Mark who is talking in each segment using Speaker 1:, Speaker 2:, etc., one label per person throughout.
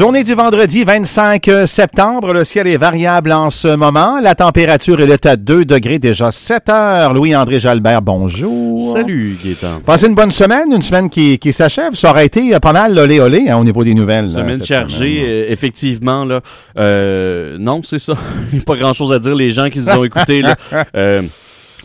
Speaker 1: Journée du vendredi 25 septembre. Le ciel est variable en ce moment. La température est à 2 degrés, déjà 7 heures. Louis-André Jalbert, bonjour.
Speaker 2: Salut, Gaétan.
Speaker 1: Passez une bonne semaine, une semaine qui, qui s'achève. Ça aurait été pas mal olé olé hein, au niveau des nouvelles.
Speaker 2: Semaine chargée, euh, effectivement. Là, euh, non, c'est ça. Il n'y a pas grand-chose à dire. Les gens qui nous ont écoutés, là, euh,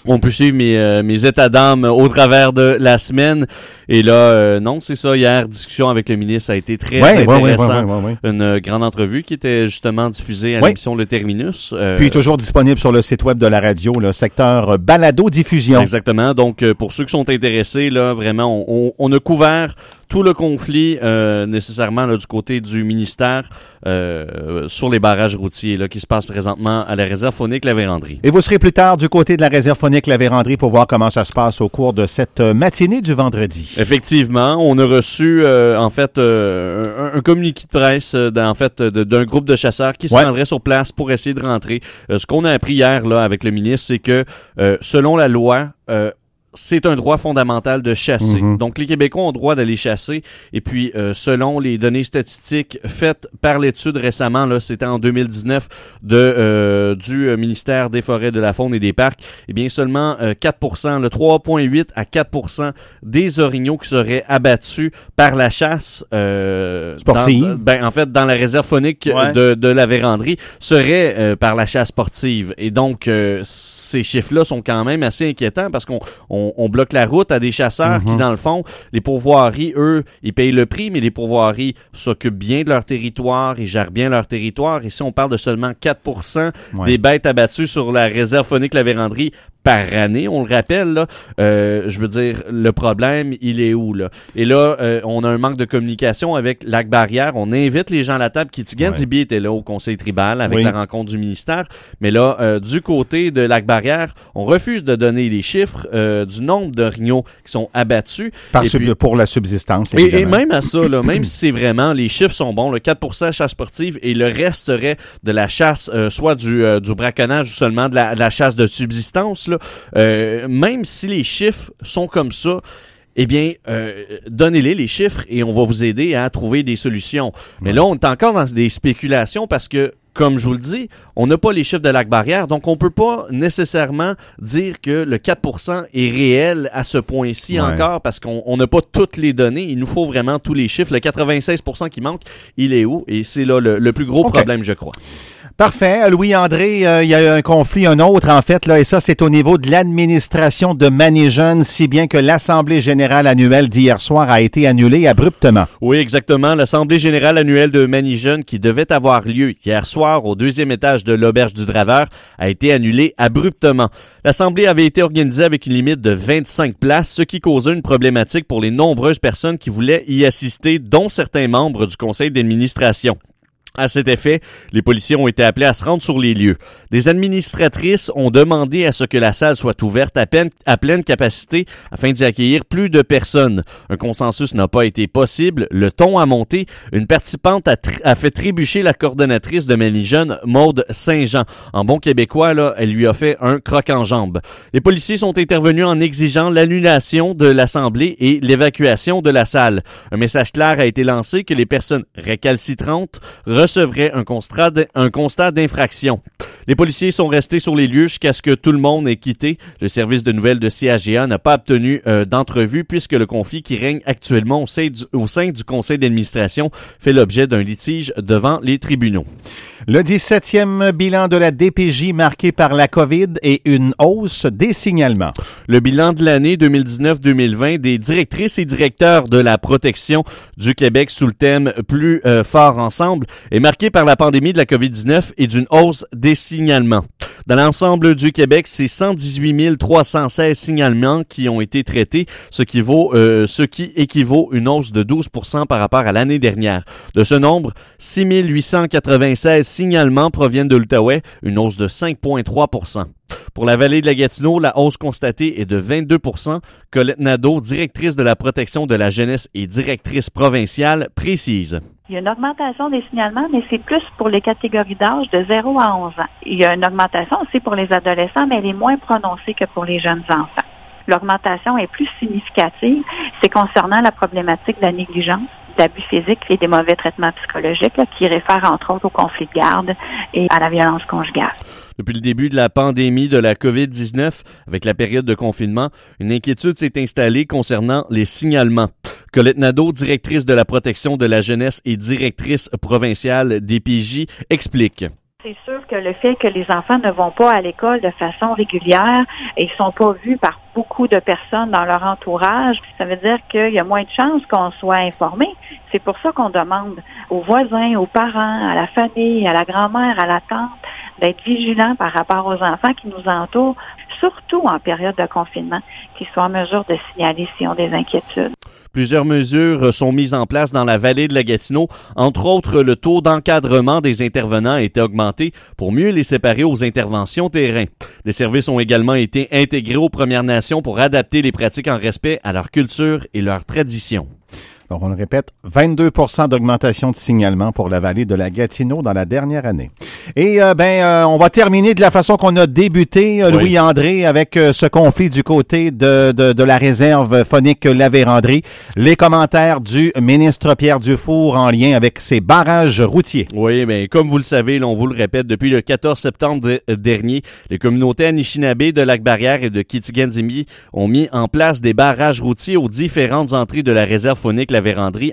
Speaker 2: on peut suivre mes, euh, mes états d'âme au travers de la semaine. Et là, euh, non, c'est ça. Hier, discussion avec le ministre a été très
Speaker 1: Ouais, ouais,
Speaker 2: intéressant.
Speaker 1: ouais, ouais.
Speaker 2: Une euh, grande entrevue qui était justement diffusée à l'émission Le Terminus. Euh,
Speaker 1: Puis toujours disponible sur le site web de la radio, le secteur euh, balado-diffusion.
Speaker 2: Exactement. Donc, euh, pour ceux qui sont intéressés, là, vraiment, on, on- on a couvert tout le conflit euh, nécessairement là, du côté du ministère euh, sur les barrages routiers là, qui se passe présentement à la réserve phonique La Vérandrie.
Speaker 1: Et vous serez plus tard du côté de la réserve phonique La Vérandrie pour voir comment ça se passe au cours de cette euh, matinée du vendredi.
Speaker 2: Effectivement, on a reçu euh, en fait euh, un, un communiqué de presse euh, d'un- en fait d'un groupe de chasseurs qui se
Speaker 1: Ouais.
Speaker 2: rendrait sur place pour essayer de rentrer. Ce qu'on a appris hier là avec le ministre, c'est que euh, selon la loi, euh, c'est un droit fondamental de chasser.
Speaker 1: Mhm.
Speaker 2: Donc les Québécois ont droit d'aller chasser. Et puis euh, selon les données statistiques faites par l'étude récemment, là, c'était en 2019 de euh, du euh, ministère des Forêts, de la Faune et des Parcs, eh bien seulement euh, 4%, le 3,8 à 4% des orignaux qui seraient abattus par la chasse euh,
Speaker 1: Sportive.
Speaker 2: dans- ben, en fait, dans la réserve phonique
Speaker 1: Ouais.
Speaker 2: de, de la Vérandrie seraient euh, par la chasse sportive. Et donc, euh, ces chiffres-là sont quand même assez inquiétants parce qu'on on, on bloque la route à des chasseurs
Speaker 1: Mhm.
Speaker 2: qui, dans le fond, les pourvoiries, eux, ils payent le prix, mais les pourvoiries s'occupent bien de leur territoire, ils gèrent bien leur territoire. Ici, on parle de seulement 4%
Speaker 1: Ouais.
Speaker 2: des bêtes abattues sur la réserve phonique La Vérandrie par année, on le rappelle, là. Euh, je veux dire, le problème, il est où, là? Et là, euh, on a un manque de communication avec Lac Barrière. On invite les gens à la table. Kitigan
Speaker 1: Ouais.
Speaker 2: Dibi était là au conseil tribal avec
Speaker 1: Oui.
Speaker 2: la rencontre du ministère. Mais là, euh, du côté de Lac Barrière, on refuse de donner les chiffres euh, du nombre d'orignaux qui sont abattus.
Speaker 1: Par
Speaker 2: Et
Speaker 1: sub-
Speaker 2: puis-
Speaker 1: pour la subsistance,
Speaker 2: et, et même à ça, là, même si c'est vraiment, les chiffres sont bons, le 4% chasse sportive et le reste serait de la chasse, euh, soit du, euh, du braconnage ou seulement de la, de la chasse de subsistance, là, euh, même si les chiffres sont comme ça, eh bien, euh, donnez-les les chiffres et on va vous aider à trouver des solutions. Mais là, on est encore dans des spéculations parce que, comme je vous le dis, on n'a pas les chiffres de Lac Barrière, donc on peut pas nécessairement dire que le 4% est réel à ce point-ci
Speaker 1: Ouais. Ok.
Speaker 2: problème, je crois.
Speaker 1: Parfait. Louis-André, euh, il y a eu un conflit, un autre en fait, là, et ça, c'est au niveau de l'administration de Manijeune, si bien que l'Assemblée générale annuelle d'hier soir a été annulée abruptement.
Speaker 2: Oui, exactement. L'Assemblée générale annuelle de Manijeune, qui devait avoir lieu hier soir au deuxième étage de l'Auberge du Draveur, a été annulée abruptement. L'Assemblée avait été organisée avec une limite de 25 places, ce qui causait une problématique pour les nombreuses personnes qui voulaient y assister, dont certains membres du conseil d'administration. À cet effet, les policiers ont été appelés à se rendre sur les lieux. Des administratrices ont demandé à ce que la salle soit ouverte à, pleine capacité afin d'y accueillir plus de personnes. Un consensus n'a pas été possible. Le ton a monté. Une participante a, a fait trébucher la coordonnatrice de Ménigène, Maude Saint-Jean. En bon québécois, là, elle lui a fait un croc en jambe. Les policiers sont intervenus en exigeant l'annulation de l'Assemblée et l'évacuation de la salle. Un message clair a été lancé que les personnes récalcitrantes recevraient un constat d'infraction. Les policiers sont restés sur les lieux jusqu'à ce que tout le monde ait quitté. Le service de nouvelles de CAGA n'a pas obtenu euh, d'entrevue puisque le conflit qui règne actuellement au sein du conseil d'administration fait l'objet d'un litige devant les tribunaux.
Speaker 1: Le 17e bilan de la DPJ marqué par la COVID et une hausse des signalements.
Speaker 2: Le bilan de l'année 2019-2020 des directrices et directeurs de la protection du Québec sous le thème Plus euh, fort ensemble est marqué par la pandémie de la COVID-19 et d'une hausse des signalements. Dans l'ensemble du Québec, c'est 118 316 signalements qui ont été traités, ce qui, vaut, euh, ce qui équivaut une hausse de 12 par rapport à l'année dernière. De ce nombre, 6 896 signalements proviennent de l'Outaouais, une hausse de 5,3 pour la vallée de la Gatineau, la hausse constatée est de 22% Colette Nadeau, directrice de la protection de la jeunesse et directrice provinciale, précise.
Speaker 3: Il y a une augmentation des signalements, mais c'est plus pour les catégories d'âge de 0 à 11 ans. Il y a une augmentation aussi pour les adolescents, mais elle est moins prononcée que pour les jeunes enfants. L'augmentation est plus significative, c'est concernant la problématique de la négligence, d'abus physiques et des mauvais traitements psychologiques qui réfèrent entre autres au conflit de garde et à la violence conjugale.
Speaker 2: Depuis le début de la pandémie de la COVID-19, avec la période de confinement, une inquiétude s'est installée concernant les signalements. Colette Nadeau, directrice de la protection de la jeunesse et directrice provinciale des PJ, explique.
Speaker 3: C'est sûr que le fait que les enfants ne vont pas à l'école de façon régulière et sont pas vus par beaucoup de personnes dans leur entourage, ça veut dire qu'il y a moins de chances qu'on soit informé. C'est pour ça qu'on demande aux voisins, aux parents, à la famille, à la grand-mère, à la tante d'être vigilants par rapport aux enfants qui nous entourent, surtout en période de confinement, qu'ils soient en mesure de signaler s'ils ont des inquiétudes.
Speaker 2: Plusieurs mesures sont mises en place dans la vallée de la Gatineau. Entre autres, le taux d'encadrement des intervenants a été augmenté pour mieux les séparer aux interventions terrain. Des services ont également été intégrés aux Premières Nations pour adapter les pratiques en respect à leur culture et leurs traditions.
Speaker 1: Donc, on le répète, 22% d'augmentation de signalement pour la vallée de la Gatineau dans la dernière année. Et euh, ben, euh, on va terminer de la façon qu'on a débuté, euh, Louis-André, avec ce conflit du côté de, de, de la réserve phonique La Vérandrie. Les commentaires du ministre Pierre Dufour en lien avec ces barrages routiers.
Speaker 2: Oui, mais comme vous le savez, on vous le répète, depuis le 14 septembre dernier, les communautés Anishinaabe de Lac-Barrière et de Kitiganzimi ont mis en place des barrages routiers aux différentes entrées de la réserve phonique La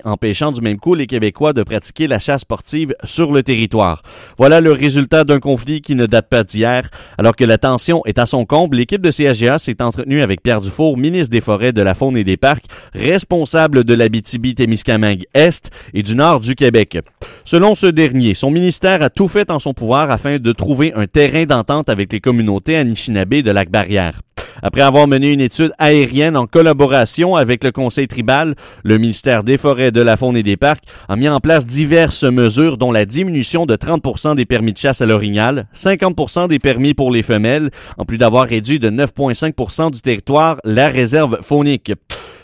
Speaker 2: empêchant du même coup les Québécois de pratiquer la chasse sportive sur le territoire. Voilà le résultat d'un conflit qui ne date pas d'hier. Alors que la tension est à son comble, l'équipe de CAGA s'est entretenue avec Pierre Dufour, ministre des Forêts, de la Faune et des Parcs, responsable de l'Abitibi-Témiscamingue Est et du Nord du Québec. Selon ce dernier, son ministère a tout fait en son pouvoir afin de trouver un terrain d'entente avec les communautés Anishinaabe de Lac-Barrière. Après avoir mené une étude aérienne en collaboration avec le Conseil tribal, le ministère des Forêts, de la Faune et des Parcs a mis en place diverses mesures dont la diminution de 30% des permis de chasse à l'orignal, 50% des permis pour les femelles, en plus d'avoir réduit de 9,5% du territoire la réserve faunique.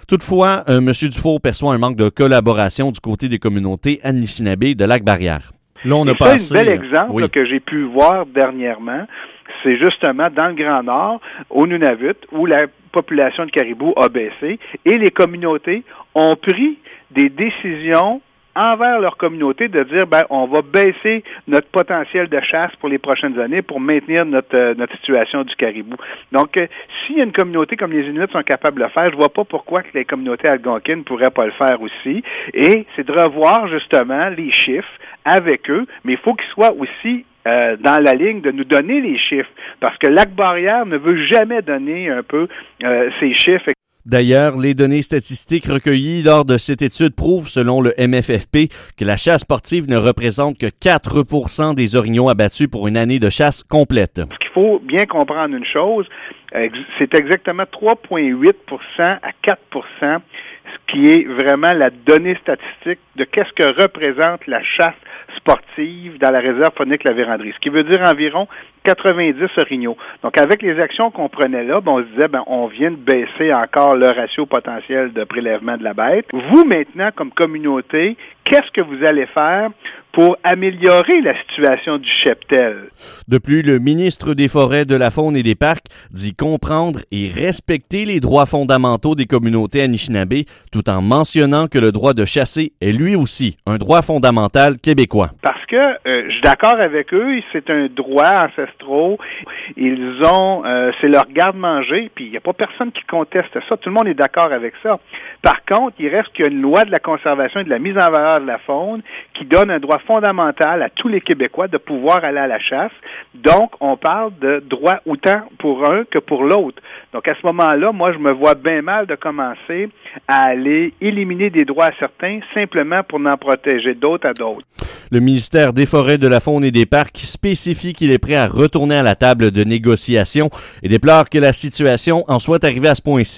Speaker 2: Toutefois, euh, M. Dufour perçoit un manque de collaboration du côté des communautés Anishinaabe de Lac-Barrière.
Speaker 4: Là, on a passé, un bel euh, exemple que j'ai pu voir dernièrement c'est justement dans le Grand Nord, au Nunavut, où la population de caribou a baissé et les communautés ont pris des décisions envers leur communauté de dire ben on va baisser notre potentiel de chasse pour les prochaines années pour maintenir notre euh, notre situation du caribou. Donc euh, a une communauté comme les Inuits sont capables de le faire, je vois pas pourquoi que les communautés algonquines ne pourraient pas le faire aussi et c'est de revoir justement les chiffres avec eux, mais il faut qu'ils soient aussi euh, dans la ligne de nous donner les chiffres, parce que Lac Barrière ne veut jamais donner un peu euh, ces chiffres.
Speaker 2: D'ailleurs, les données statistiques recueillies lors de cette étude prouvent, selon le MFFP, que la chasse sportive ne représente que 4% des orignaux abattus pour une année de chasse complète.
Speaker 4: Il faut bien comprendre une chose, c'est exactement 3,8% à 4% ce qui est vraiment la donnée statistique de qu'est-ce que représente la chasse dans la réserve phonique La Vérandrie, ce qui veut dire environ 90 orignaux. Donc, avec les actions qu'on prenait là, ben, on se disait, ben, on vient de baisser encore le ratio potentiel de prélèvement de la bête. Vous, maintenant, comme communauté, qu'est-ce que vous allez faire pour améliorer la situation du cheptel?
Speaker 2: De plus, le ministre des Forêts, de la Faune et des Parcs dit comprendre et respecter les droits fondamentaux des communautés Anishinaabe, tout en mentionnant que le droit de chasser est lui aussi un droit fondamental québécois.
Speaker 4: Parce que euh, je suis d'accord avec eux, c'est un droit ancestral. Ils ont, euh, c'est leur garde-manger, puis il n'y a pas personne qui conteste ça. Tout le monde est d'accord avec ça. Par contre, il reste qu'il y a une loi de la conservation et de la mise en valeur de la faune qui donne un droit fondamental à tous les Québécois de pouvoir aller à la chasse. Donc, on parle de droit autant pour un que pour l'autre. Donc, à ce moment-là, moi, je me vois bien mal de commencer à aller éliminer des droits à certains simplement pour n'en protéger d'autres à d'autres.
Speaker 2: Le ministère des Forêts, de la Faune et des Parcs spécifie qu'il est prêt à retourner à la table de négociation et déplore que la situation en soit arrivée à ce point-ci